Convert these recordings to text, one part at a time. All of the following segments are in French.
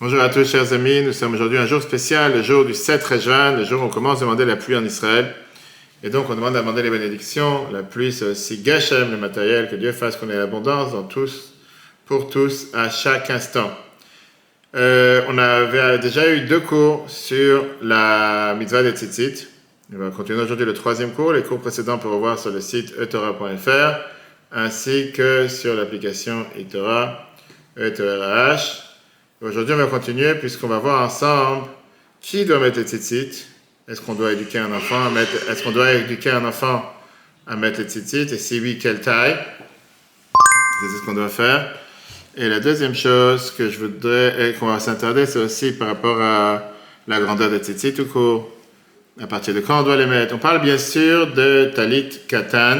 Bonjour à tous, chers amis. Nous sommes aujourd'hui un jour spécial, le jour du 7 juin, le jour où on commence à demander la pluie en Israël. Et donc, on demande à demander les bénédictions. La pluie, c'est aussi Gachem, le matériel, que Dieu fasse qu'on ait l'abondance dans tous, pour tous, à chaque instant. Euh, on avait déjà eu deux cours sur la mitzvah des tzitzit. On va continuer aujourd'hui le troisième cours. Les cours précédents, peut revoir sur le site etora.fr ainsi que sur l'application etora, etorah. Aujourd'hui, on va continuer puisqu'on va voir ensemble qui doit mettre les tzitzit. Est-ce qu'on doit éduquer un enfant à mettre, est-ce qu'on doit éduquer un enfant à mettre les tzitzit et si oui, quelle taille? C'est ce qu'on doit faire. Et la deuxième chose que je voudrais, qu'on va s'intéresser, c'est aussi par rapport à la grandeur des tzitzit tout court. À partir de quand on doit les mettre? On parle bien sûr de talit katan.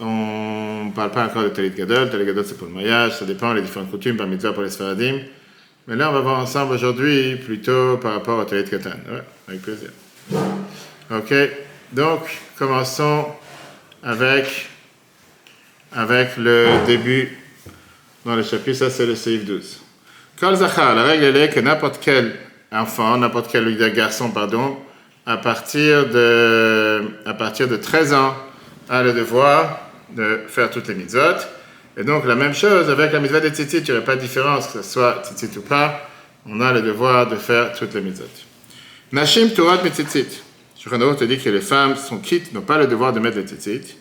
On ne parle pas encore de Talit Gadol. Talit Gadol, c'est pour le mariage, ça dépend des différentes coutumes, par mitzvah pour les Sfaradim. Mais là, on va voir ensemble aujourd'hui plutôt par rapport au Talit Katan. Ouais, avec plaisir. Ok, donc commençons avec, avec le début dans le chapitre, ça c'est le Seif 12. Kol Zachar, la règle est que n'importe quel enfant, n'importe quel garçon, pardon, à partir de, à partir de 13 ans, a le devoir de faire toutes les mitzvot. Et donc, la même chose avec la mitzvah des tzitzit, il n'y aurait pas de différence, que ce soit tzitzit ou pas, on a le devoir de faire toutes les mitzvot. Nashim Torah mitzitzit. Shulchan te dit que les femmes sont quittes, n'ont pas le devoir de mettre les tzitzit.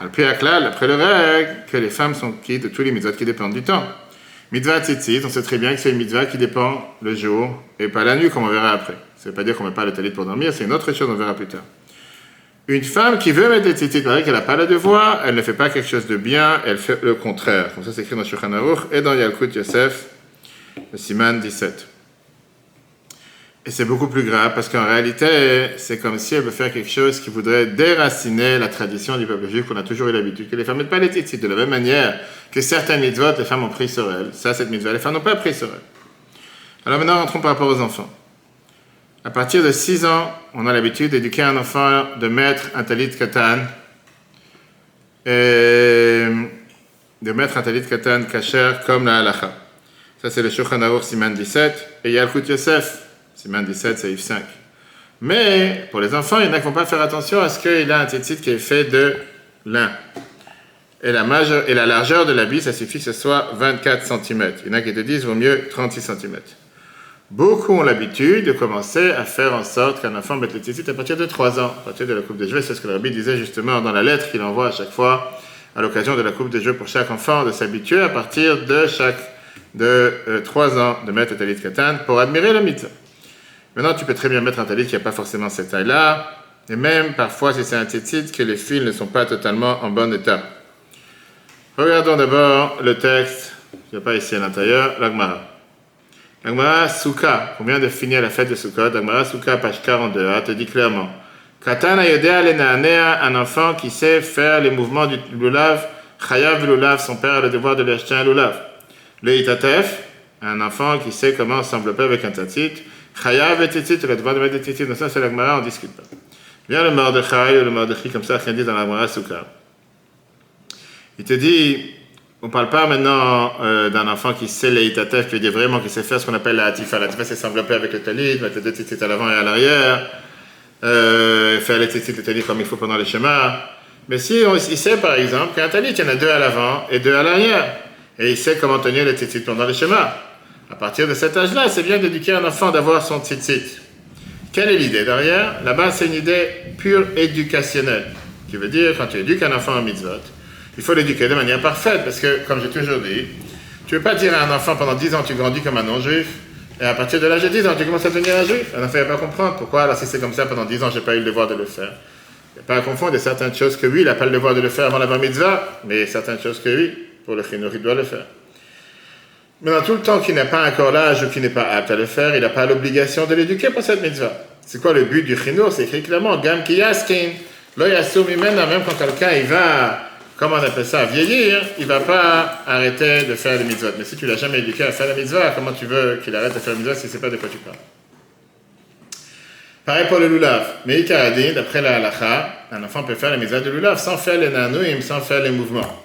Après après le règle, que les femmes sont quittes de tous les mitzvot qui dépendent du temps. Mitzvah tzitzit, on sait très bien que c'est une mitzvah qui dépend le jour et pas la nuit, comme on verra après. Ça ne veut pas dire qu'on ne met pas le talit pour dormir, c'est une autre chose, on verra plus tard. Une femme qui veut mettre des tzitzit, qu'elle n'a pas le devoir, elle ne fait pas quelque chose de bien, elle fait le contraire. Comme ça, c'est écrit dans Shulchan Aruch et dans Yalkut Yosef, le Siman 17. Et c'est beaucoup plus grave parce qu'en réalité, c'est comme si elle veut faire quelque chose qui voudrait déraciner la tradition du peuple juif qu'on a toujours eu l'habitude que les femmes ne mettent pas les tzitzit. De la même manière que certaines mitzvot, les femmes ont pris sur elles. Ça, cette mitzvah, les femmes n'ont pas pris sur elles. Alors maintenant, rentrons par rapport aux enfants. À partir de 6 ans, on a l'habitude d'éduquer un enfant, de mettre un talit katan, et de mettre un talit katan kasher comme la halacha. Ça, c'est le Shulchan Aruch Siman 17, et Yalkut Yosef, Siman 17, c'est 5. Mais pour les enfants, il y en a qui vont pas faire attention à ce qu'il a un tzitzit qui est fait de lin. Et la, et la largeur de l'habit, ça suffit que ce soit 24 cm. Il y en a qui te disent, vaut mieux 36 cm. Beaucoup ont l'habitude de commencer à faire en sorte qu'un enfant mette les tzitzit à partir de 3 ans, à partir de la coupe des jeux. C'est ce que le rabbi disait justement dans la lettre qu'il envoie à chaque fois, à l'occasion de la coupe des jeux pour chaque enfant, de s'habituer à partir de chaque de 3 euh, ans de mettre le talit katan pour admirer le mitzvah. Maintenant, tu peux très bien mettre un talit qui n'a pas forcément cette taille-là, et même parfois, si c'est un tzitzit, que les fils ne sont pas totalement en bon état. Regardons d'abord le texte, il n'y a pas ici à l'intérieur, l'agmara. L'Agmara Souka, on vient de finir la fête de Sukkot, l'Agmara Souka, page 42, te dit clairement Katana Yodea un enfant qui sait faire les mouvements du lulav, Chayav lulav, son père a le devoir de lui acheter un lulav. Le Itatef, un enfant qui sait comment s'envelopper avec un tatit, Chayav et Titit, le devoir de mettre des titit. Donc ça, c'est l'Agmara, on ne discute pas. Viens le Mordechai ou le Mordechai, comme ça, rien dit dans l'Agmara Souka. Il te dit on ne parle pas maintenant euh, d'un enfant qui sait l'itatef, qui veut dire vraiment qu'il sait faire ce qu'on appelle la hatifa. La hatifa, c'est s'envelopper avec le talit, mettre les deux tzitzit à l'avant et à l'arrière, faire les tzitzit, le talit comme il faut pendant les schémas. Mais si on, il sait par exemple qu'un talit, il y en a deux à l'avant et deux à l'arrière, et il sait comment tenir les tzitzit pendant les schémas. À partir de cet âge-là, c'est bien d'éduquer un enfant d'avoir son tzitzit. Quelle est l'idée derrière? Là-bas, c'est une idée pure éducationnelle, qui veut dire quand tu éduques un enfant en mitzvot, il faut l'éduquer de manière parfaite, parce que, comme j'ai toujours dit, tu ne veux pas dire à un enfant pendant 10 ans tu grandis comme un non-juif, et à partir de l'âge de 10 ans tu commences à devenir un juif. Un enfant ne va pas comprendre pourquoi, alors si c'est comme ça pendant 10 ans, je n'ai pas eu le devoir de le faire. Il n'y a pas à confondre, certaines choses que oui, il n'a pas le devoir de le faire avant la bar mitzvah, mais certaines choses que oui, pour le chinour, il doit le faire. Mais dans tout le temps qu'il n'a pas encore l'âge ou qu'il n'est pas apte à le faire, il n'a pas l'obligation de l'éduquer pour cette mitzvah. C'est quoi le but du chinour? C'est écrit clairement, Gam ki yaskin, lo même quand quelqu'un il va comment on appelle ça, vieillir, il ne va pas arrêter de faire les mitzvot. Mais si tu l'as jamais éduqué à faire les mitzvot, comment tu veux qu'il arrête de faire les mitzvot si ce n'est pas de quoi tu parles? Pareil pour le lulav. Mais dit, d'après la halacha, un enfant peut faire les mitzvot de lulav sans faire les nanouim, sans faire les mouvements.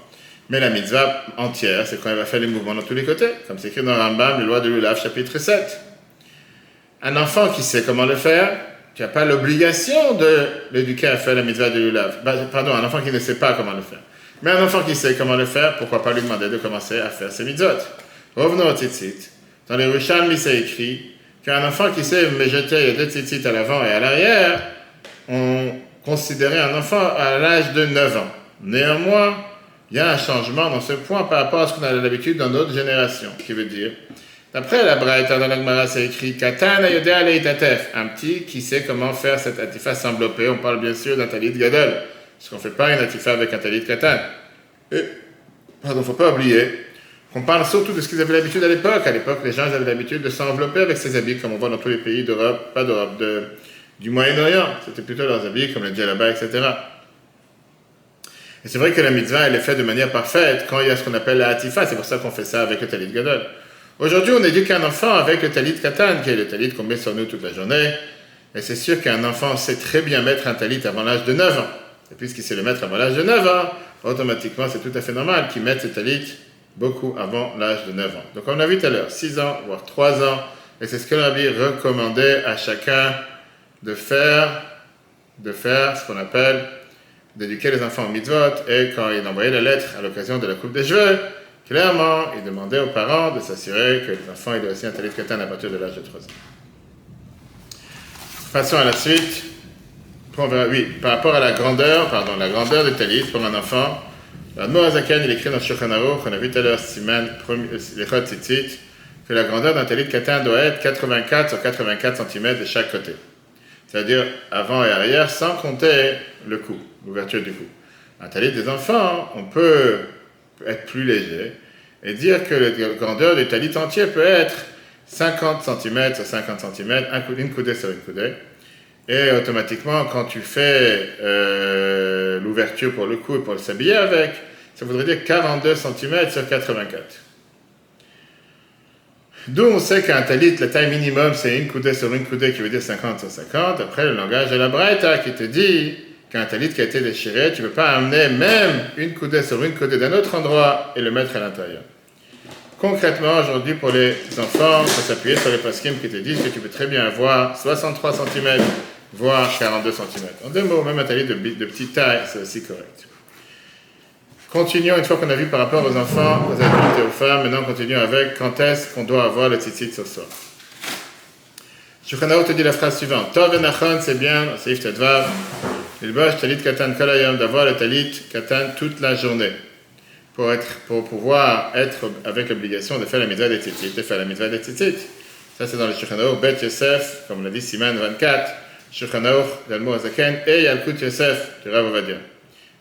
Mais la mitzvah entière, c'est quand il va faire les mouvements dans tous les côtés, comme c'est écrit dans Rambam, les lois de l'Ulav, chapitre 7. Un enfant qui sait comment le faire, tu n'as pas l'obligation de l'éduquer à faire la mitzvah de l'Ulav. Bah, pardon, un enfant qui ne sait pas comment le faire. Mais un enfant qui sait comment le faire, pourquoi pas lui demander de commencer à faire ses mitzvot Revenons au tzitzit. Dans les Rishalmi, c'est écrit qu'un enfant qui sait me jeter deux tzitzit à l'avant et à l'arrière, on considérait un enfant à l'âge de 9 ans. Néanmoins, il y a un changement dans ce point par rapport à ce qu'on a l'habitude dans notre génération, qui veut dire, d'après la Braïta dans l'Agmara, c'est écrit Katan un petit qui sait comment faire cette atifa s'envelopper. On parle bien sûr d'un talit gadol, parce qu'on ne fait pas une atifa avec un talit katan. Et, pardon, il ne faut pas oublier qu'on parle surtout de ce qu'ils avaient l'habitude à l'époque. À l'époque, les gens avaient l'habitude de s'envelopper avec ces habits, comme on voit dans tous les pays d'Europe, pas d'Europe, du Moyen-Orient. C'était plutôt leurs habits, comme le djellaba, etc. Et c'est vrai que la mitzvah, elle est faite de manière parfaite quand il y a ce qu'on appelle la hatifa. C'est pour ça qu'on fait ça avec le talit gadol. Aujourd'hui, on éduque un enfant avec le talit katan, qui est le talit qu'on met sur nous toute la journée. Et c'est sûr qu'un enfant sait très bien mettre un talit avant l'âge de 9 ans. Et puisqu'il sait le mettre avant l'âge de 9 ans, automatiquement, c'est tout à fait normal qu'il mette ce talit beaucoup avant l'âge de 9 ans. Donc, on a vu tout à l'heure, 6 ans, voire 3 ans. Et c'est ce que l'Abbé recommandait à chacun de faire, de faire ce qu'on appelle d'éduquer les enfants au mitzvot, et quand il envoyait la lettre à l'occasion de la coupe des cheveux, clairement, il demandait aux parents de s'assurer que les enfants aient aussi un talit katan à partir de l'âge de 3 ans. Passons à la suite. Oui, par rapport à la grandeur, pardon, la grandeur du talit pour un enfant, Moazakan, il écrit dans Shulchan Aruch, on a vu tout à l'heure, Siman, les Tzitzit, que la grandeur d'un talit katan doit être 84 sur 84 cm de chaque côté. C'est-à-dire avant et arrière, sans compter le cou l'ouverture du cou. Un talit des enfants, on peut être plus léger et dire que la grandeur du talit entier peut être 50 cm sur 50 cm, une coudée sur une coudée. Et automatiquement, quand tu fais euh, l'ouverture pour le cou et pour le s'habiller avec, ça voudrait dire 42 cm sur 84. D'où on sait qu'un talit, la taille minimum, c'est une coudée sur une coudée, qui veut dire 50 sur 50. Après, le langage de la Braïta qui te dit qu'un talit qui a été déchiré, tu ne peux pas amener même une coudée sur une coudée d'un autre endroit et le mettre à l'intérieur. Concrètement, aujourd'hui, pour les enfants, il faut s'appuyer sur les paskim qui te disent que tu peux très bien avoir 63 cm, voire 42 cm. En deux mots, même un talit de, de petite taille, c'est aussi correct. Continuons, une fois qu'on a vu par rapport aux enfants, aux adultes et aux femmes, maintenant continuons avec quand est-ce qu'on doit avoir le tzitzit sur soi? Shulchan te dit la phrase suivante. Tov et c'est bien, Seif Tedvav, talit katan kolayam, d'avoir le talit katan toute la journée. Pour, être, pour pouvoir être avec l'obligation de faire la mitzvah des tzitzit, de faire la mitzvah des tzitzit. Ça, c'est dans le Shulchan Bet Yosef, comme l'a dit Siman 24, Azaken, et Yalkut Yosef, du Rav Ovadia.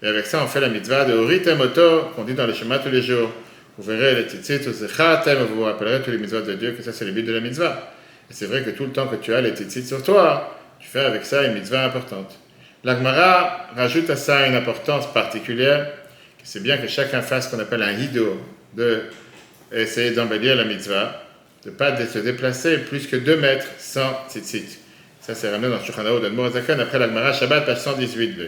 Et avec ça, on fait la mitzvah de Horite Moto, qu'on dit dans le schéma tous les jours. Vous verrez les tzitzit, vous vous rappellerez tous les mitzvahs de Dieu, que ça, c'est le but de la mitzvah. Et c'est vrai que tout le temps que tu as les tzitzit sur toi, tu fais avec ça une mitzvah importante. L'Agmara rajoute à ça une importance particulière, c'est bien que chacun fasse ce qu'on appelle un hido, de essayer d'embellir la mitzvah, de ne pas se déplacer plus que 2 mètres sans tzitzit. Ça, c'est ramené dans Shulchan de Morazakan après l'Agmara Shabbat, page 118b.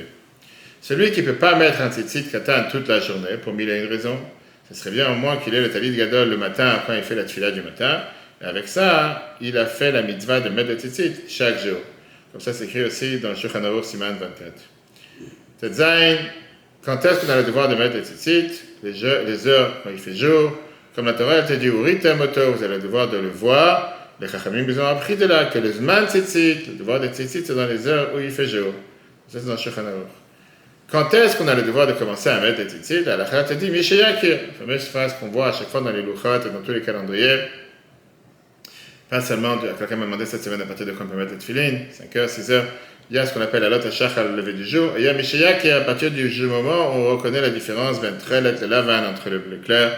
Celui qui ne peut pas mettre un tzitzit katan toute la journée, pour mille et une raisons, ce serait bien au moins qu'il ait le talit gadol le matin quand il fait la tefila du matin. Et avec ça, il a fait la mitzvah de mettre le tzitzit chaque jour. Comme ça, c'est écrit aussi dans le Shulchan Siman 24. Tetzain, quand est-ce qu'on a le devoir de mettre le tzitzit? Les, heures quand il fait jour. Comme la Torah, elle te dit, vous le devoir de le voir. Les Chachamim, ils ont appris de là que le Zman tzitzit, le devoir de tzitzit, c'est dans les heures où il fait jour. C'est dans le Shulchan quand est-ce qu'on a le devoir de commencer à mettre des tzitzit? La halakha te dit Mishayakir, la fameuse phrase qu'on voit à chaque fois dans les louchot et dans tous les calendriers. Pas seulement, quelqu'un m'a demandé cette semaine à partir de quand on peut mettre les 5h, 6h. Il y a ce qu'on appelle la lot à lever du jour. Et il y a Mishayakir à partir du moment où on reconnaît la différence entre le lavan, entre le bleu clair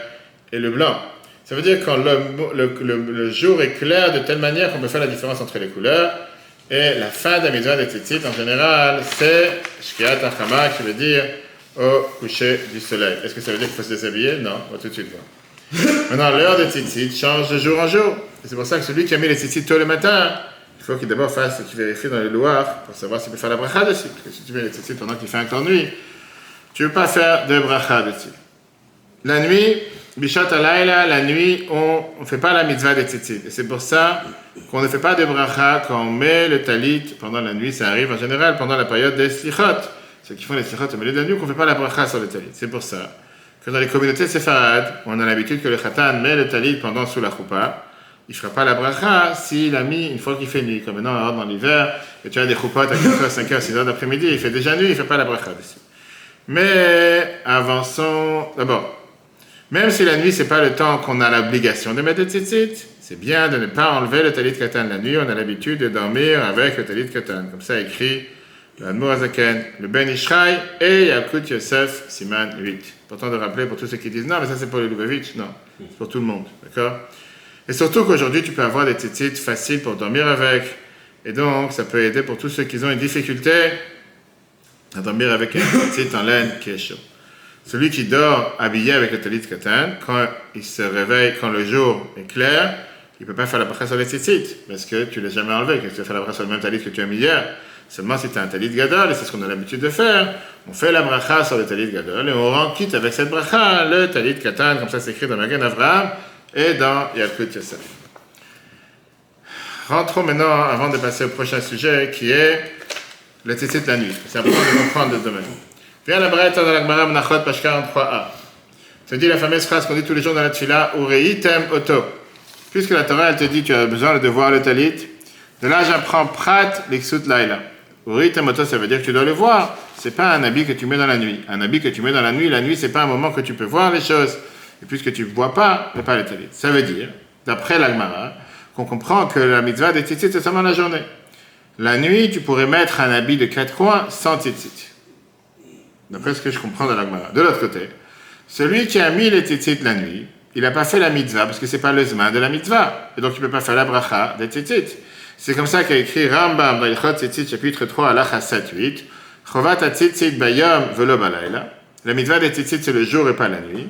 et le blanc. Ça veut dire quand le, le, le jour est clair de telle manière qu'on peut faire la différence entre les couleurs. Et la fin de la mitzvah des tzitzit, en général, c'est Shkiat Achama, qui veut dire au coucher du soleil. Est-ce que ça veut dire qu'il faut se déshabiller? Non, on va tout de suite voir. Maintenant, l'heure des tzitzit change de jour en jour. Et c'est pour ça que celui qui a mis les tzitzit tôt le matin, il faut qu'il d'abord fasse, qu'il vérifie dans les loirs pour savoir s'il peut faire la bracha dessus. Parce que si tu mets les tzitzit pendant qu'il fait encore nuit, tu ne veux pas faire de bracha dessus. La nuit, Bishat Alayla, la nuit, on ne fait pas la mitzvah des tzitzit. Et c'est pour ça qu'on ne fait pas de bracha quand on met le talit pendant la nuit. Ça arrive en général pendant la période des slichot. Ceux qui font les slichot au milieu de la nuit, qu'on ne fait pas la bracha sur le talit. C'est pour ça que dans les communautés séfarades, on a l'habitude que le khatan met le talit pendant sous la choupa. Il ne fera pas la bracha s'il a mis une fois qu'il fait nuit. Comme maintenant, dans l'hiver, et tu as des choupottes à 4h, 5h, 6h d'après-midi, il fait déjà nuit, il ne fait pas la bracha dessus. Mais avançons. D'abord, même si la nuit, c'est pas le temps qu'on a l'obligation de mettre le tzitzit, c'est bien de ne pas enlever le talit katan la nuit. On a l'habitude de dormir avec le talit katan. Comme ça écrit le Ben Ishraï et Yalkut Yosef, Siman 8. Important de rappeler pour tous ceux qui disent non, mais ça c'est pour les Lubavitch. Non, c'est pour tout le monde. D'accord? Et surtout qu'aujourd'hui, tu peux avoir des tzitzit faciles pour dormir avec. Et donc, ça peut aider pour tous ceux qui ont une difficulté à dormir avec un tzitzit en laine qui est chaud. Celui qui dort habillé avec le talit katan, quand il se réveille, quand le jour est clair, il ne peut pas faire la bracha sur les tzitzit, parce que tu ne l'as jamais enlevé. Que tu vas faire la bracha sur le même talit que tu as mis hier? Seulement si tu as un talit gadol, et c'est ce qu'on a l'habitude de faire, on fait la bracha sur le talit gadol, et on rend quitte avec cette bracha le talit katan, comme ça c'est écrit dans Magen Avraham et dans Yalkut Yosef. Rentrons maintenant, avant de passer au prochain sujet, qui est le tzitzit la nuit. C'est important de comprendre le domaine. Viens la braïta dans la Gemara Menachot, page 43a. Ça dit la fameuse phrase qu'on dit tous les jours dans la tfila, Ureitem oto. Puisque la Torah, elle te dit, tu as besoin de voir le talit, de là j'apprends prat l'exut laila. Ureitem oto, ça veut dire que tu dois le voir. C'est pas un habit que tu mets dans la nuit. Un habit que tu mets dans la nuit, la nuit, c'est pas un moment que tu peux voir les choses. Et puisque tu ne vois pas, il pas le talit. Ça veut dire, d'après l'Agmara, qu'on comprend que la mitzvah des tzitzit, c'est seulement la journée. La nuit, tu pourrais mettre un habit de quatre coins sans tzitzit d'après ce que je comprends de l'Agmara. De l'autre côté, celui qui a mis les tzitzit la nuit, il n'a pas fait la mitzvah parce que c'est pas le zman de la mitzvah. Et donc il ne peut pas faire la bracha des tzitzit. C'est comme ça qu'a écrit Rambam dans Ilchot Tzitzit, chapitre 3, alacha 7-8. Chovat tzitzit bayom velo balayla. La mitzvah des tzitzit, c'est le jour et pas la nuit.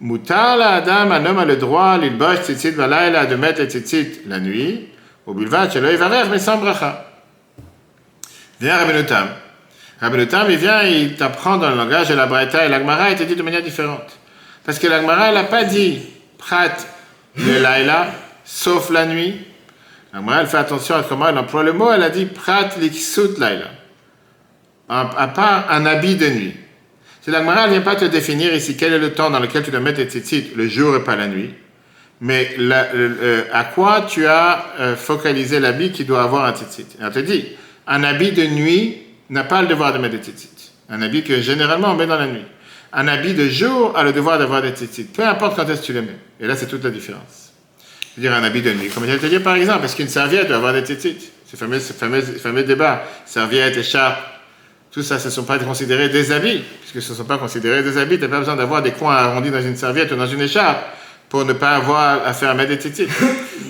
Mutar la adam, un homme a le droit, l'ilbosh tzitzit balayla, de mettre les tzitzit la nuit. Au bulvat, shelo yivarer, mais sans bracha. Viens Rabbeinu. Rabbi Tam, il vient, il t'apprend dans le langage de la Braïta et l'Agmara, il te dit de manière différente. Parce que l'Agmara, elle n'a pas dit prat le laila, sauf la nuit. L'Agmara, elle fait attention à comment elle emploie le mot, elle a dit prat l'iksut laila. À part un habit de nuit. C'est l'Agmara, elle ne vient pas te définir ici quel est le temps dans lequel tu dois mettre tes tzitzit, le jour et pas la nuit. Mais à quoi tu as euh, focalisé l'habit qui doit avoir un tzitzit. Elle te dit, un habit de nuit, n'a pas le devoir de mettre des tzitzit. Un habit que généralement on met dans la nuit. Un habit de jour a le devoir d'avoir des tzitzit. Peu importe quand est-ce que tu les mets. Et là, c'est toute la différence. Je veux dire, un habit de nuit. Comme je te dire, par exemple, est-ce qu'une serviette doit avoir des tzitzit? Ce fameux, ce fameux, fameux débat. Serviette, écharpe, tout ça, ce ne sont pas considérés des habits. Puisque ce ne sont pas considérés des habits, tu n'as pas besoin d'avoir des coins arrondis dans une serviette ou dans une écharpe pour ne pas avoir à faire mettre des tzitzit.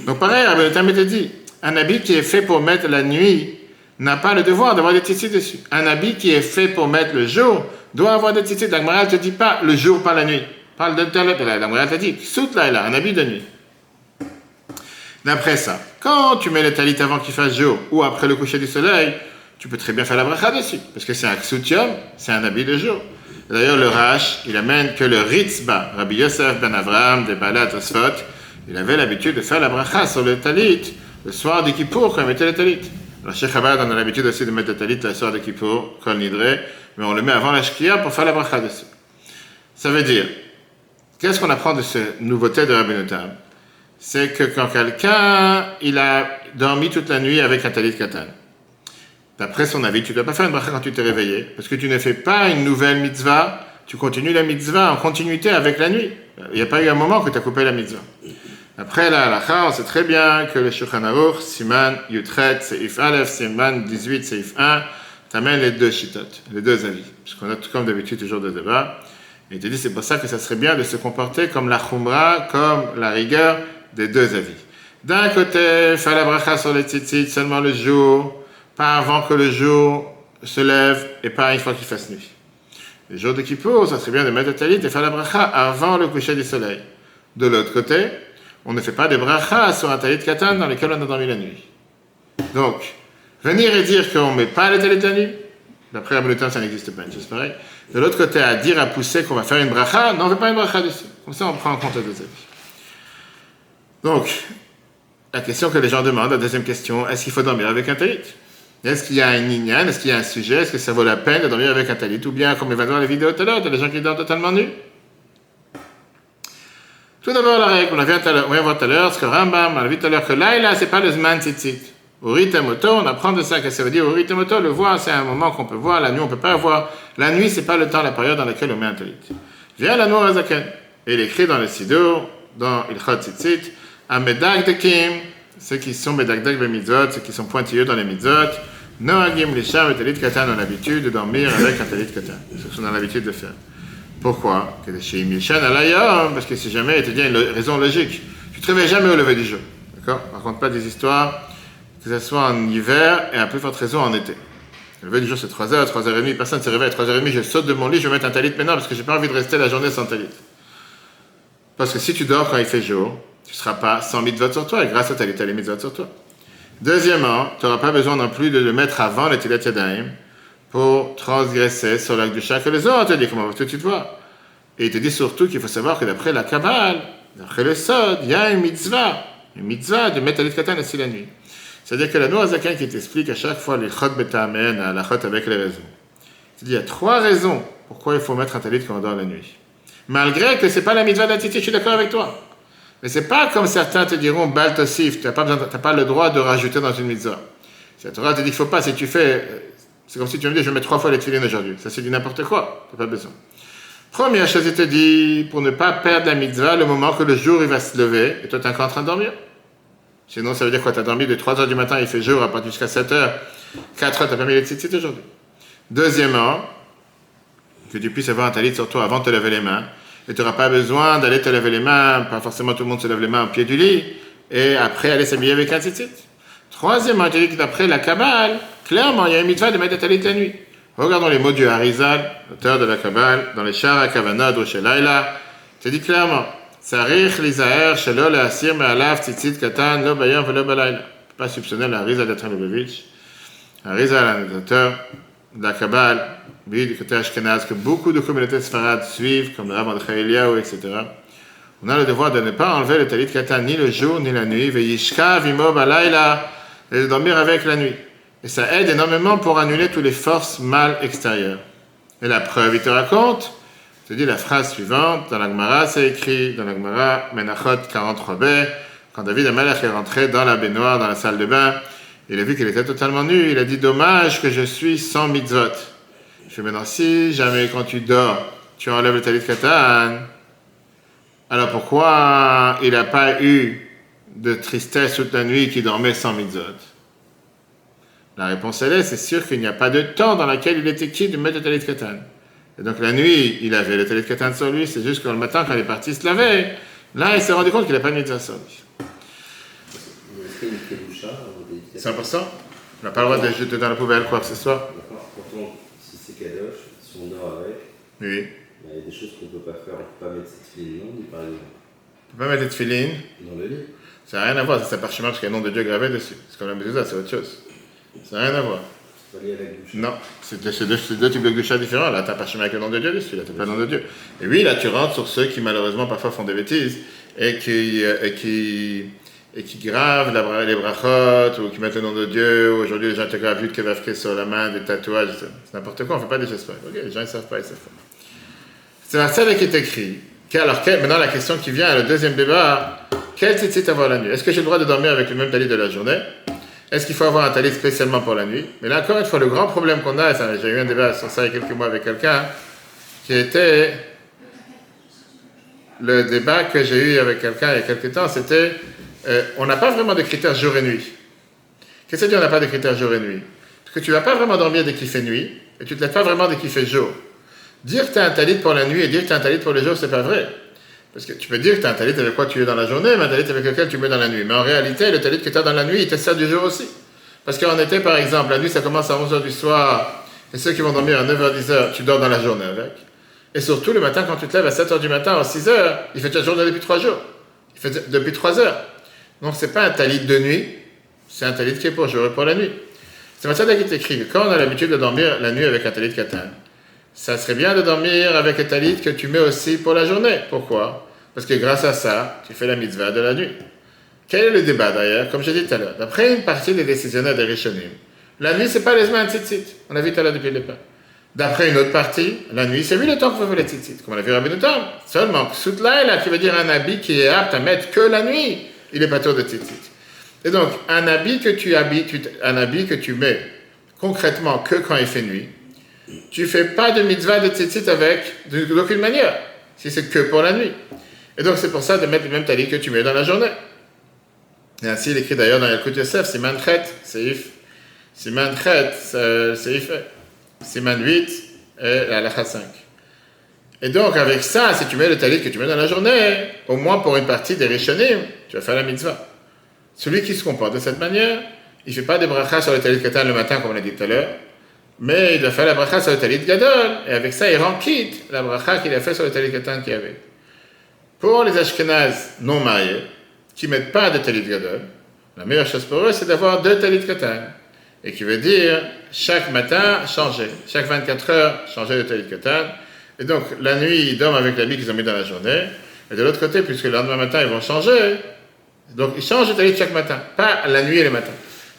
Donc pareil, le terme te dit, un habit qui est fait pour mettre la nuit n'a pas le devoir d'avoir des tzitzit dessus. Un habit qui est fait pour mettre le jour doit avoir des tzitzit. La ne te dit pas le jour, pas la nuit. Parle de La te dit, soute là, là, un habit de nuit. D'après ça, quand tu mets le talit avant qu'il fasse jour ou après le coucher du soleil, tu peux très bien faire la bracha dessus. Parce que c'est un ksutium, c'est un habit de jour. D'ailleurs, le Rash, il amène que le Ritzba, Rabbi Yosef ben Avram, de Balat il avait l'habitude de faire la bracha sur le talit le soir du Kippour quand il mettait le talit. La Sheikh Chabad, on a l'habitude aussi de mettre le talit la soeur de Kippour, Kol Nidre, mais on le met avant la Shkia pour faire la bracha dessus. Ça veut dire, qu'est-ce qu'on apprend de cette nouveauté de Rabbi Notam C'est que quand quelqu'un, il a dormi toute la nuit avec un talit katan, d'après son avis, tu ne dois pas faire une bracha quand tu t'es réveillé, parce que tu ne fais pas une nouvelle mitzvah, tu continues la mitzvah en continuité avec la nuit. Il n'y a pas eu un moment que tu as coupé la mitzvah. Après la halakha, on sait très bien que le Shulchan Aruch, Siman Yutret, Seif Aleph, Siman 18, Seif 1, t'amène les deux shitot, les deux avis. Puisqu'on a comme d'habitude toujours des débats. Et te dit, c'est pour ça que ça serait bien de se comporter comme la chumra, comme la rigueur des deux avis. D'un côté, faire la bracha sur les tzitzit seulement le jour, pas avant que le jour se lève et pas une fois qu'il fasse nuit. Les jours de Kippour, ça serait bien de mettre le talit et faire la bracha avant le coucher du soleil. De l'autre côté, on ne fait pas des brachas sur un talit katan dans lequel on a dormi la nuit. Donc, venir et dire qu'on ne met pas le talit la nuit, d'après Abouloutan, ça n'existe pas, une chose pareille. De l'autre côté, à dire, à pousser qu'on va faire une bracha, non, on ne fait pas une bracha dessus. Comme ça, on prend en compte les deux avis. Donc, la question que les gens demandent, la deuxième question, est-ce qu'il faut dormir avec un talit? Est-ce qu'il y a un inyan Est-ce qu'il y a un sujet? Est-ce que ça vaut la peine de dormir avec un talit? Ou bien, comme il va dans les vidéos tout à l'heure, des gens qui dorment totalement nus Tout d'abord, la règle, on vient, voir tout à l'heure, ce que Rambam, a vu tout à l'heure que là, c'est pas le Zman Tzitzit. Au moto, on apprend de ça, que ça veut dire? Au moto, le voir, c'est un moment qu'on peut voir, la nuit, on peut pas voir. La nuit, c'est pas le temps, la période dans laquelle on met un talit. Viens la noire Azaken. Et il écrit dans le Sido, dans Ilchot Tzitzit, à Medagdekim, ceux qui sont Medagdak mitzot, ceux qui sont pointilleux dans les mitzot, Noagim Lisham et Talit Katan ont l'habitude de dormir avec un Talit Katan. C'est ce qu'on a l'habitude de faire. Pourquoi Parce que si jamais, il te dit une raison logique. Tu te réveilles jamais au lever du jour. D'accord? Raconte pas des histoires, que ce soit en hiver et à plus forte raison en été. Le lever du jour c'est 3h, 3h30, personne ne se réveille à 3h30, je saute de mon lit, je vais mettre un talit maintenant parce que j'ai pas envie de rester la journée sans talit. Parce que si tu dors quand il fait jour, tu ne seras pas sans mitzvot sur toi, et grâce à ta les mitzvot sur toi. Deuxièmement, tu n'auras pas besoin non plus de le mettre avant le tilet yadayim pour transgresser sur l'acte du chat que les autres te dit, comment tu te vois? Et il te dit surtout qu'il faut savoir que d'après la Kabbale, d'après le Sod, il y a une mitzvah, une mitzvah de mettre le katan aussi la nuit. C'est-à-dire que la Noah Zakan qui t'explique à chaque fois les chot betamen, à la chot avec les raisons. Il y a trois raisons pourquoi il faut mettre un talit quand on dort la nuit. Malgré que ce n'est pas la mitzvah d'attitude, je suis d'accord avec toi. Mais c'est pas comme certains te diront, Bal tu n'as pas, le droit de rajouter dans une mitzvah. Si Torah te dit qu'il faut pas, si tu fais, c'est comme si tu me dis, je mettre trois fois les filines aujourd'hui. Ça, c'est du n'importe quoi. Tu n'as pas besoin. Première chose, il te dit, pour ne pas perdre la mitzvah, le moment que le jour il va se lever, et toi, tu es encore en train de dormir. Sinon, ça veut dire quoi? Tu as dormi de 3 h du matin, il fait jour, à partir jusqu'à 7 h, 4 h, tu n'as pas mis les tzitzit aujourd'hui. Deuxièmement, que tu puisses avoir un talit sur toi avant de te lever les mains et tu n'auras pas besoin d'aller te laver les mains, pas forcément tout le monde se lave les mains au pied du lit, et après aller s'habiller avec un tzitzit. Troisièmement, tu dis que d'après la Kabbale, clairement, il y a une mitzvah de mettre des talit la nuit. Regardons les mots du Harizal, l'auteur de la Kabbale, dans les Shara chez Laila. Tu dis clairement, Sarich lizaher shelo le'asir me'alav tzitzit katan lo bayom velo balayla. Pas soupçonner le Harizal d'être un. Harizal, l'auteur de la Kabbale, du côté Ashkenaz, que beaucoup de communautés sfarades suivent, comme le Rav ou etc. On a le devoir de ne pas enlever le talit katan ni le jour ni la nuit, veillishka vimo balayla, et de dormir avec la nuit. Et ça aide énormément pour annuler toutes les forces mal extérieures. Et la preuve, il te raconte, te dit la phrase suivante, dans la Gemara, c'est écrit, dans la Gemara, Menachot 43b, quand David Amalek est rentré dans la baignoire, dans la salle de bain, il a vu qu'il était totalement nu, il a dit, dommage que je suis sans mitzvot. Je fais maintenant, si jamais quand tu dors, tu enlèves le talit katan, alors pourquoi il n'a pas eu de tristesse toute la nuit qui dormait sans mitzvot? La réponse elle est, c'est sûr qu'il n'y a pas de temps dans lequel il était qui de mettre le talit katan. Et donc la nuit, il avait le talit katan sur lui, c'est juste que le matin, quand il est parti se laver, là, il s'est rendu compte qu'il n'a pas de mitzvot sur lui. 100% On n'a pas le droit de jeter dans la poubelle quoi que ce soit kadosh, si on dort avec, oui. Bah, il y a des choses qu'on ne peut pas faire. On ne peut pas mettre cette filine non, par exemple. On ne peut pas mettre cette filine Dans le lit. Ça n'a rien à voir, c'est un parchemin parce qu'il y a le nom de Dieu gravé dessus. C'est comme la mezouza, c'est autre chose. Ça n'a rien à voir. C'est pas lié à la. Non, c'est deux, deux, types de goucha différents. Là, tu parchemin avec le nom de Dieu dessus, là, tu n'as pas le nom de Dieu. Et oui, là, tu rentres sur ceux qui, malheureusement, parfois font des bêtises et qui, euh, et qui et qui gravent les brachot, ou qui mettent le nom de Dieu, ou aujourd'hui les gens te gravent que sur la main, des tatouages, c'est n'importe quoi, on ne fait pas des gestes Ok, les gens ne savent pas, ils savent pas. C'est un seul qui est écrit. Alors, maintenant la question qui vient, le deuxième débat, quel tzitzit avoir la nuit? Est-ce que j'ai le droit de dormir avec le même talit de la journée? Est-ce qu'il faut avoir un talit spécialement pour la nuit? Mais là, encore une fois, le grand problème qu'on a, j'ai eu un débat sur ça il y a quelques mois avec quelqu'un, qui était le débat que j'ai eu avec quelqu'un il y a quelques temps, c'était euh, on n'a pas vraiment de critères jour et nuit. Qu'est-ce que ça dit on n'a pas de critères jour et nuit? Parce que tu vas pas vraiment dormir dès qu'il fait nuit, et tu te lèves pas vraiment dès qu'il fait jour. Dire que tu as un talit pour la nuit et dire que tu as un talit pour le jour, c'est pas vrai. Parce que tu peux dire que tu as un talit avec quoi tu es dans la journée, mais un talit avec lequel tu mets dans la nuit. Mais en réalité, le talit que tu as dans la nuit, il te sert du jour aussi. Parce qu'en été, par exemple, la nuit, ça commence à 11h du soir, et ceux qui vont dormir à 9h, 10h, tu dors dans la journée avec. Et surtout, le matin, quand tu te lèves à 7h du matin, à 6h, il fait ta journée depuis 3 jours. Il fait depuis 3 heures. Donc, ce n'est pas un talit de nuit, c'est un talit qui est pour jour et pour la nuit. C'est ça qui est écrit quand on a l'habitude de dormir la nuit avec un talit katan, ça serait bien de dormir avec le talit que tu mets aussi pour la journée. Pourquoi? Parce que grâce à ça, tu fais la mitzvah de la nuit. Quel est le débat d'ailleurs? Comme j'ai dit tout à l'heure, d'après une partie des décisionnaires des Rishonim, la nuit, c'est pas les semaines tzitzit. On a vu tout à l'heure depuis le départ. D'après une autre partie, la nuit, c'est lui le temps qu'on fait les tzitzit. Comme on a vu Rabbi Temps. Seulement, là, qui veut dire un habit qui est apte à mettre que la nuit, il est pas tôt de tzitzit. Et donc, un habit que tu habites, un habit que tu mets concrètement que quand il fait nuit, tu fais pas de mitzvah de tzitzit avec d'aucune manière, si c'est que pour la nuit. Et donc c'est pour ça de mettre le même talit que tu mets dans la journée. Et ainsi il écrit d'ailleurs dans Yalkut Yosef, c'est Manchet, Seif, c'est Manchet, Seif, c'est 8 et la 5. Et donc avec ça, si tu mets le talit que tu mets dans la journée, au moins pour une partie des Rishonim, tu vas faire la mitzvah. Celui qui se comporte de cette manière, il ne fait pas des brachas sur le talit katan le matin comme on a dit tout à l'heure, mais il doit faire la bracha sur le talit gadol, et avec ça, il rend quitte la bracha qu'il a fait sur le talit katan qu'il avait. Pour les Ashkenaz non mariés, qui ne mettent pas de talit gadol, la meilleure chose pour eux, c'est d'avoir deux talit katan. Et qui veut dire, chaque matin, changer. Chaque 24 heures, changer de talit katan. Et donc, la nuit, ils dorment avec l'habit qu'ils ont mis dans la journée. Et de l'autre côté, puisque le lendemain matin, ils vont changer, donc ils changent de talit chaque matin, pas la nuit et le matin.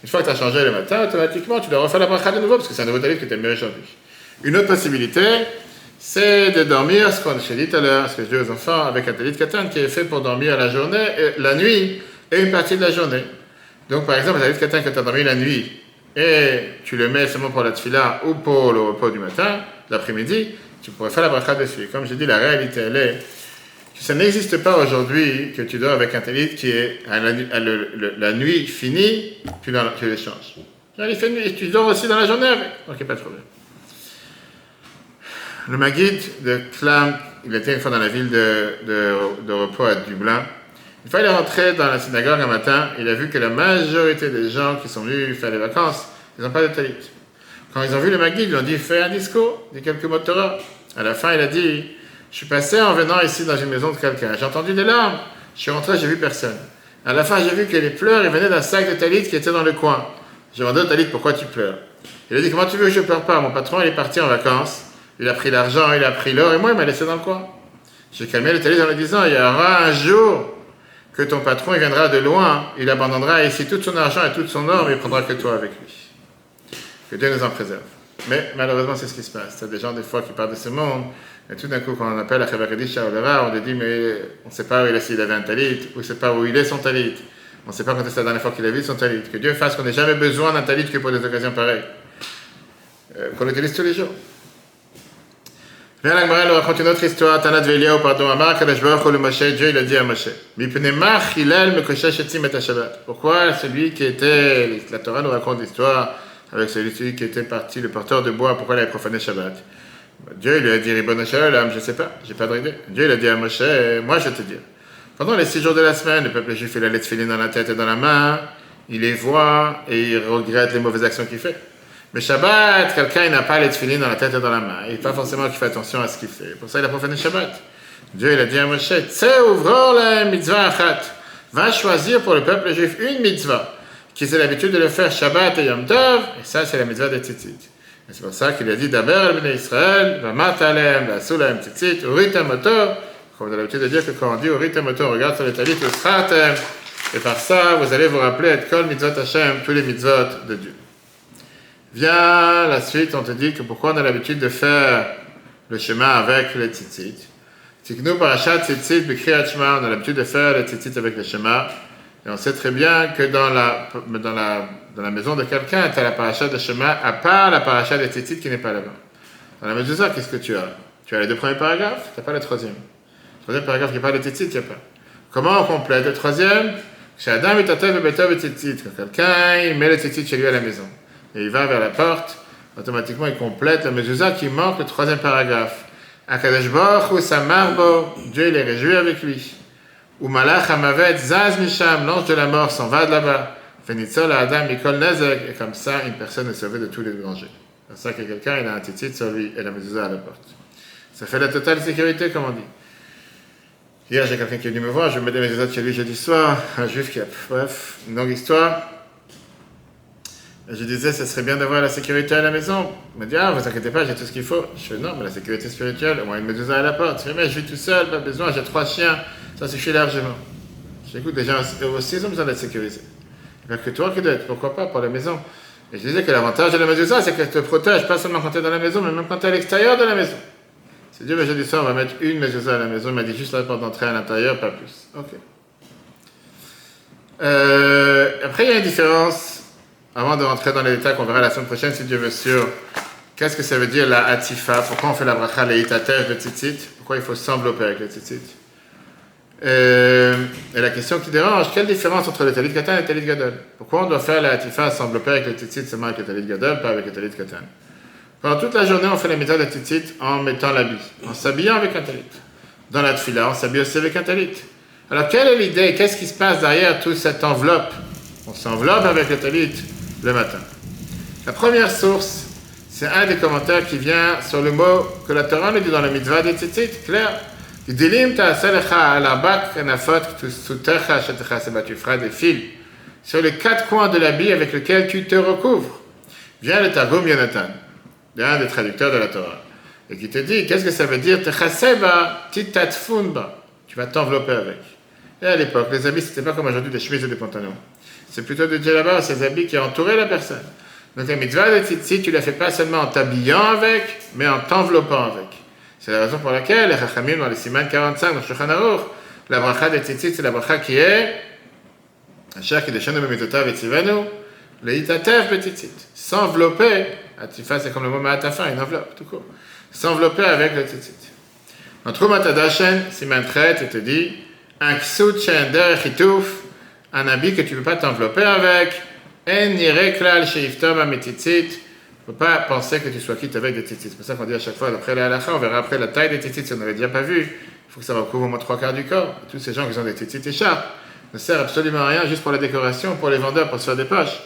Une fois que tu as changé le matin, automatiquement, tu dois refaire la bracha de nouveau parce que c'est un nouveau talit que tu aimes bien changer. Une autre possibilité, c'est de dormir, ce qu'on a dit tout à l'heure, ce que je aux enfants, avec un talit katan qui est fait pour dormir la journée, la nuit et une partie de la journée. Donc, par exemple, un talit katan que tu as dormi la nuit et tu le mets seulement pour la tfila ou pour le repos du matin, l'après-midi, tu pourrais faire la bracha dessus. Comme je dis, la réalité, elle est ça n'existe pas aujourd'hui que tu dors avec un talit qui est à la, nuit finie, tu, tu l'échanges. Et tu dors aussi dans la journée avec, donc pas de problème. Le Maguide de Clam, il était une fois dans la ville de, repos à Dublin. Une fois, il est rentré dans la synagogue un matin, il a vu que la majorité des gens qui sont venus faire des vacances, ils n'ont pas de talit. Quand ils ont vu le Maguide, ils ont dit Fais un discours, dis quelques mots de Torah. À la fin, il a dit je suis passé en venant ici dans une maison de quelqu'un. J'ai entendu des larmes. Je suis rentré, j'ai vu personne. À la fin, j'ai vu que les pleurs ils venaient d'un sac de talit qui était dans le coin. J'ai demandé au talit pourquoi tu pleures? Il a dit comment tu veux que je pleure pas? Mon patron il est parti en vacances. Il a pris l'argent, il a pris l'or et moi il m'a laissé dans le coin. J'ai calmé le talit en lui disant il y aura un jour que ton patron il viendra de loin, il abandonnera ici tout son argent et tout son or, mais il prendra que toi avec lui. Que Dieu nous en préserve. Mais malheureusement, c'est ce qui se passe. Il y a des gens, des fois, qui parlent de ce monde, et tout d'un coup, quand on appelle à Chavakadish on lui dit, mais on ne sait pas où il, est, s'il avait un talit, on ne sait pas où il est son talit. On ne sait pas quand c'est la dernière fois qu'il a vu son talit. Que Dieu fasse qu'on n'ait jamais besoin d'un talit que pour des occasions pareilles. Euh, qu'on l'utilise tous les jours. Nous raconte une autre histoire. Tanat Veliao, pardon, Amar Baruch le Moshe, Dieu il a dit à Moshe. Pourquoi celui qui était, la Torah nous raconte l'histoire avec celui qui était parti, le porteur de bois, pourquoi il avait profané Shabbat? Dieu lui a dit, Ribon je ne sais pas, j'ai pas de idée. Dieu il a dit à Moshe, moi je te dis. Pendant les six jours de la semaine, le peuple juif, il a les dans la tête et dans la main, il les voit et il regrette les mauvaises actions qu'il fait. Mais Shabbat, quelqu'un n'a pas les tefilines dans la tête et dans la main. Il pas forcément qu'il fait attention à ce qu'il fait. Pour ça, il a profané Shabbat. Dieu il a dit à Moshe, ouvre la mitzvah achat. Va choisir pour le peuple juif une mitzvah, qui c'est l'habitude de le faire Shabbat et Yom Tov, et ça c'est la mitzvah de Tzitzit c'est pour ça qu'il a dit Daber al Israël, va matalem, va soulem tzitzit, urita motor. Comme on a l'habitude de dire que quand on dit urita motor, regarde sur les talit, sratem. Et par ça, vous allez vous rappeler être kol mitzvot Hashem, tous les mitzvot de Dieu. Viens la suite, on te dit que pourquoi on a l'habitude de faire le chemin avec les tzitzit. C'est que nous, parachat tzitzit, on a l'habitude de faire les tzitzit avec le chemin. Et on sait très bien que dans la, dans la dans la maison de quelqu'un, tu as la paracha de chemin, à part la paracha des tzitzit qui n'est pas là-bas. Dans la maison, qu'est-ce que tu as? Tu as les deux premiers paragraphes, tu n'as pas le troisième. Le troisième paragraphe qui parle de tzitzit, il n'y pas. Comment on complète le troisième? Chez Adam, et tzitzit. Quand quelqu'un, met le tzitzit chez lui à la maison. Et il va vers la porte, automatiquement, il complète la mezuzah qui manque le troisième paragraphe. Ou Samarbo, Dieu il est réjoui avec lui. Ou Malach Misham, l'ange de la mort s'en va de là-bas. Adam, et comme ça, une personne est sauvée de tous les dangers. C'est ça que quelqu'un, il a un titit sur lui et la mezuzah à la porte. Ça fait la totale sécurité, comme on dit. Hier, j'ai quelqu'un qui est venu me voir, je me mets des mezuzahs chez lui jeudi soir, un juif qui a, bref, une longue histoire. Je disais, ça serait bien d'avoir la sécurité à la maison. Il m'a dit, ah, vous inquiétez pas, j'ai tout ce qu'il faut. Je fais, non, mais la sécurité spirituelle, au moins une médusa à la porte. Je fais, mais je vis tout seul, pas besoin, j'ai trois chiens, ça suffit largement. J'écoute, les gens aussi, ils ont besoin d'être sécurisés. Il que toi qui dois être, pourquoi pas, pour la maison. Et je disais que l'avantage de la médusa, c'est qu'elle te protège, pas seulement quand tu es dans la maison, mais même quand tu es à l'extérieur de la maison. C'est Dieu m'a dit ça, on va mettre une médusa à la maison. Il m'a dit juste la porte d'entrée à l'intérieur, pas plus. Ok. Euh, après, il y a une différence avant de rentrer dans les détails qu'on verra la semaine prochaine, si Dieu veut sûr, qu'est-ce que ça veut dire la atifa Pourquoi on fait la bracha leitatev de tzitzit Pourquoi il faut s'envelopper avec le tzitzit. Euh, et, la question qui dérange, quelle différence entre le talit katan et le talit gadol? Pourquoi on doit faire la atifa s'envelopper avec le tzitzit seulement avec le talit gadol, pas avec le talit katan Pendant toute la journée, on fait la méthode de tzitzit en mettant l'habit, en s'habillant avec un talit. Dans la tfila, on s'habille aussi avec un talit. Alors, quelle est l'idée? Qu'est-ce qui se passe derrière toute cette enveloppe? On s'enveloppe avec le talit le matin. La première source, c'est un des commentaires qui vient sur le mot que la Torah nous dit dans la mitzvah des tzitzit, clair. Tu feras des fils sur les quatre coins de l'habit avec lequel tu te recouvres. Vient le Targum Yonatan, un des traducteurs de la Torah, et qui te dit, qu'est-ce que ça veut dire? Tu vas t'envelopper avec. Et à l'époque, les habits, c'était pas comme aujourd'hui des chemises et des pantalons. C'est plutôt de djellaba, ces habits qui entouraient la personne. Donc la mitzvah de tzitzit, tu la fais pas seulement en t'habillant avec, mais en t'enveloppant avec. C'est la raison pour laquelle les Chachamim dans les Siman 45 dans Shulchan Aruch, la bracha de tzitzit, c'est la bracha qui est Asher kideshanu b'mitotav etzivenu, le itatev b'tzitzit. S'envelopper, atifa c'est comme le mot ma'atafa, une enveloppe, tout court. S'envelopper avec le tzitzit. Dans Trumat Siman 13, il te dit, un ksut shen derech un habit que tu ne peux pas t'envelopper avec. En klal sheiftom ametitzit. Tu ne peux pas penser que tu sois quitte avec des tzitzit. C'est pour ça qu'on dit à chaque fois, après la halakha, on verra après la taille des tzitzit, si on n'avait déjà pas vu. Il faut que ça recouvre au moins trois quarts du corps. Tous ces gens qui ont des tzitzit écharpes ne servent absolument à rien, juste pour la décoration, pour les vendeurs, pour se faire des poches.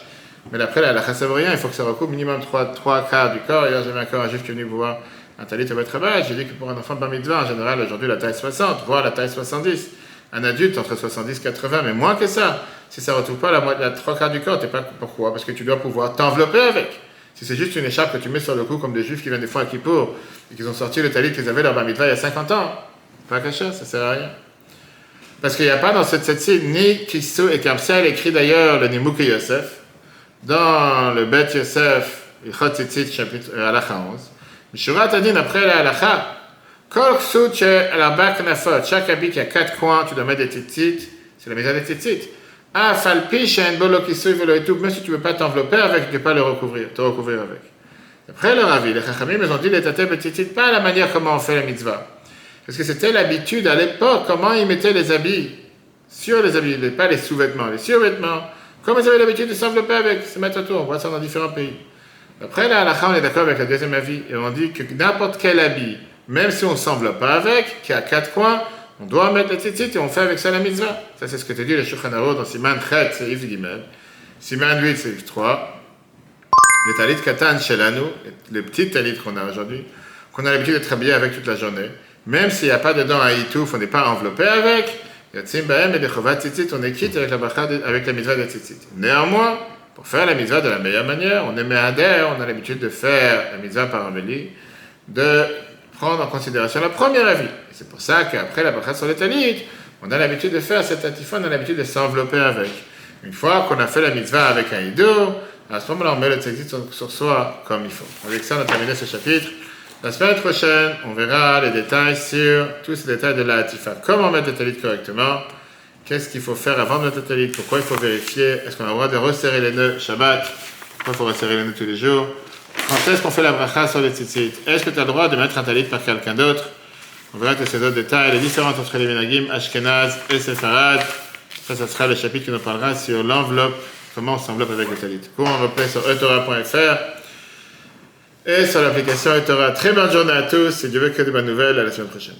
Mais après la halakha, rien. Il faut que ça recouvre minimum trois, trois quarts du corps. Hier, j'avais encore un juif qui est venu voir un talit au travail. J'ai dit que pour un enfant de bar mitzvah, en général, aujourd'hui, la taille 60, voire la taille 70 un adulte entre 70 et 80, mais moins que ça. Si ça ne retrouve pas la, la trois quarts du corps, t'es pas pourquoi? Parce que tu dois pouvoir t'envelopper avec. Si c'est juste une écharpe que tu mets sur le cou, comme des juifs qui viennent des fois à Kippour et qui ont sorti le talit qu'ils avaient leur bar mitzvah il y a 50 ans, pas caché, ça sert à rien. Parce qu'il n'y a pas dans cette série ni Kisso et Kamsel écrit d'ailleurs le Nimuk Yosef, dans le Bet Yosef, le Chotzitzit, chapitre euh, Alacha 11. Mishurat Adin, après la Alacha, chaque habit qui a quatre coins, tu dois mettre des titites, c'est la méthode des titites. Même si tu ne veux pas t'envelopper avec, tu ne peux pas le recouvrir, te recouvrir avec. Après leur avis, les chachamim, ils ont dit les tatem titites, pas la manière comment on fait la mitzvah. Parce que c'était l'habitude à l'époque, comment ils mettaient les habits sur les habits, pas les sous-vêtements, les survêtements. Comme ils avaient l'habitude de s'envelopper avec, se mettre autour, on voit ça dans différents pays. Après, là, on est d'accord avec la deuxième avis, et on dit que n'importe quel habit, même si on ne semble pas avec, qui a quatre coins, on doit mettre la tzitzit et on fait avec ça la mitzvah. Ça, c'est ce que te dit le Shulchan dans Siman 13, c'est Yves Gimel. Siman 8, c'est 3. Le talit katan shelanu, le petit talit qu'on a aujourd'hui, qu'on a l'habitude d'être habillé avec toute la journée, même s'il n'y a pas dedans un itouf, on n'est pas enveloppé avec, et les tzitzit, on est quitte avec la, avec la mitzvah de tzitzit. Néanmoins, pour faire la mitzvah de la meilleure manière, on est méadère, on a l'habitude de faire la mitzvah par Amélie, de prendre en considération la première avis. C'est pour ça qu'après la bracha sur les talit, on a l'habitude de faire cette atifon, on a l'habitude de s'envelopper avec. Une fois qu'on a fait la mitzvah avec un ido, à ce moment-là, on met le tzatzit sur, soi comme il faut. Avec ça, on a terminé ce chapitre. La semaine prochaine, on verra les détails sur tous ces détails de la hatifa. Comment mettre le talit correctement? Qu'est-ce qu'il faut faire avant de mettre le talit? Pourquoi il faut vérifier? Est-ce qu'on a le droit de resserrer les nœuds Shabbat? Pourquoi il faut resserrer les nœuds tous les jours? Quand est-ce qu'on fait la bracha sur les tzitzit? Est-ce que tu as le droit de mettre un talit par quelqu'un d'autre? On verra tous ces autres détails, les différences entre les Menagim, Ashkenaz et Sepharad. Ça, ça sera le chapitre qui nous parlera sur l'enveloppe, comment on s'enveloppe avec le talit. Pour en replay sur etora.fr et sur l'application etora. Très bonne journée à tous et Dieu veut que de bonnes nouvelles. À la semaine prochaine.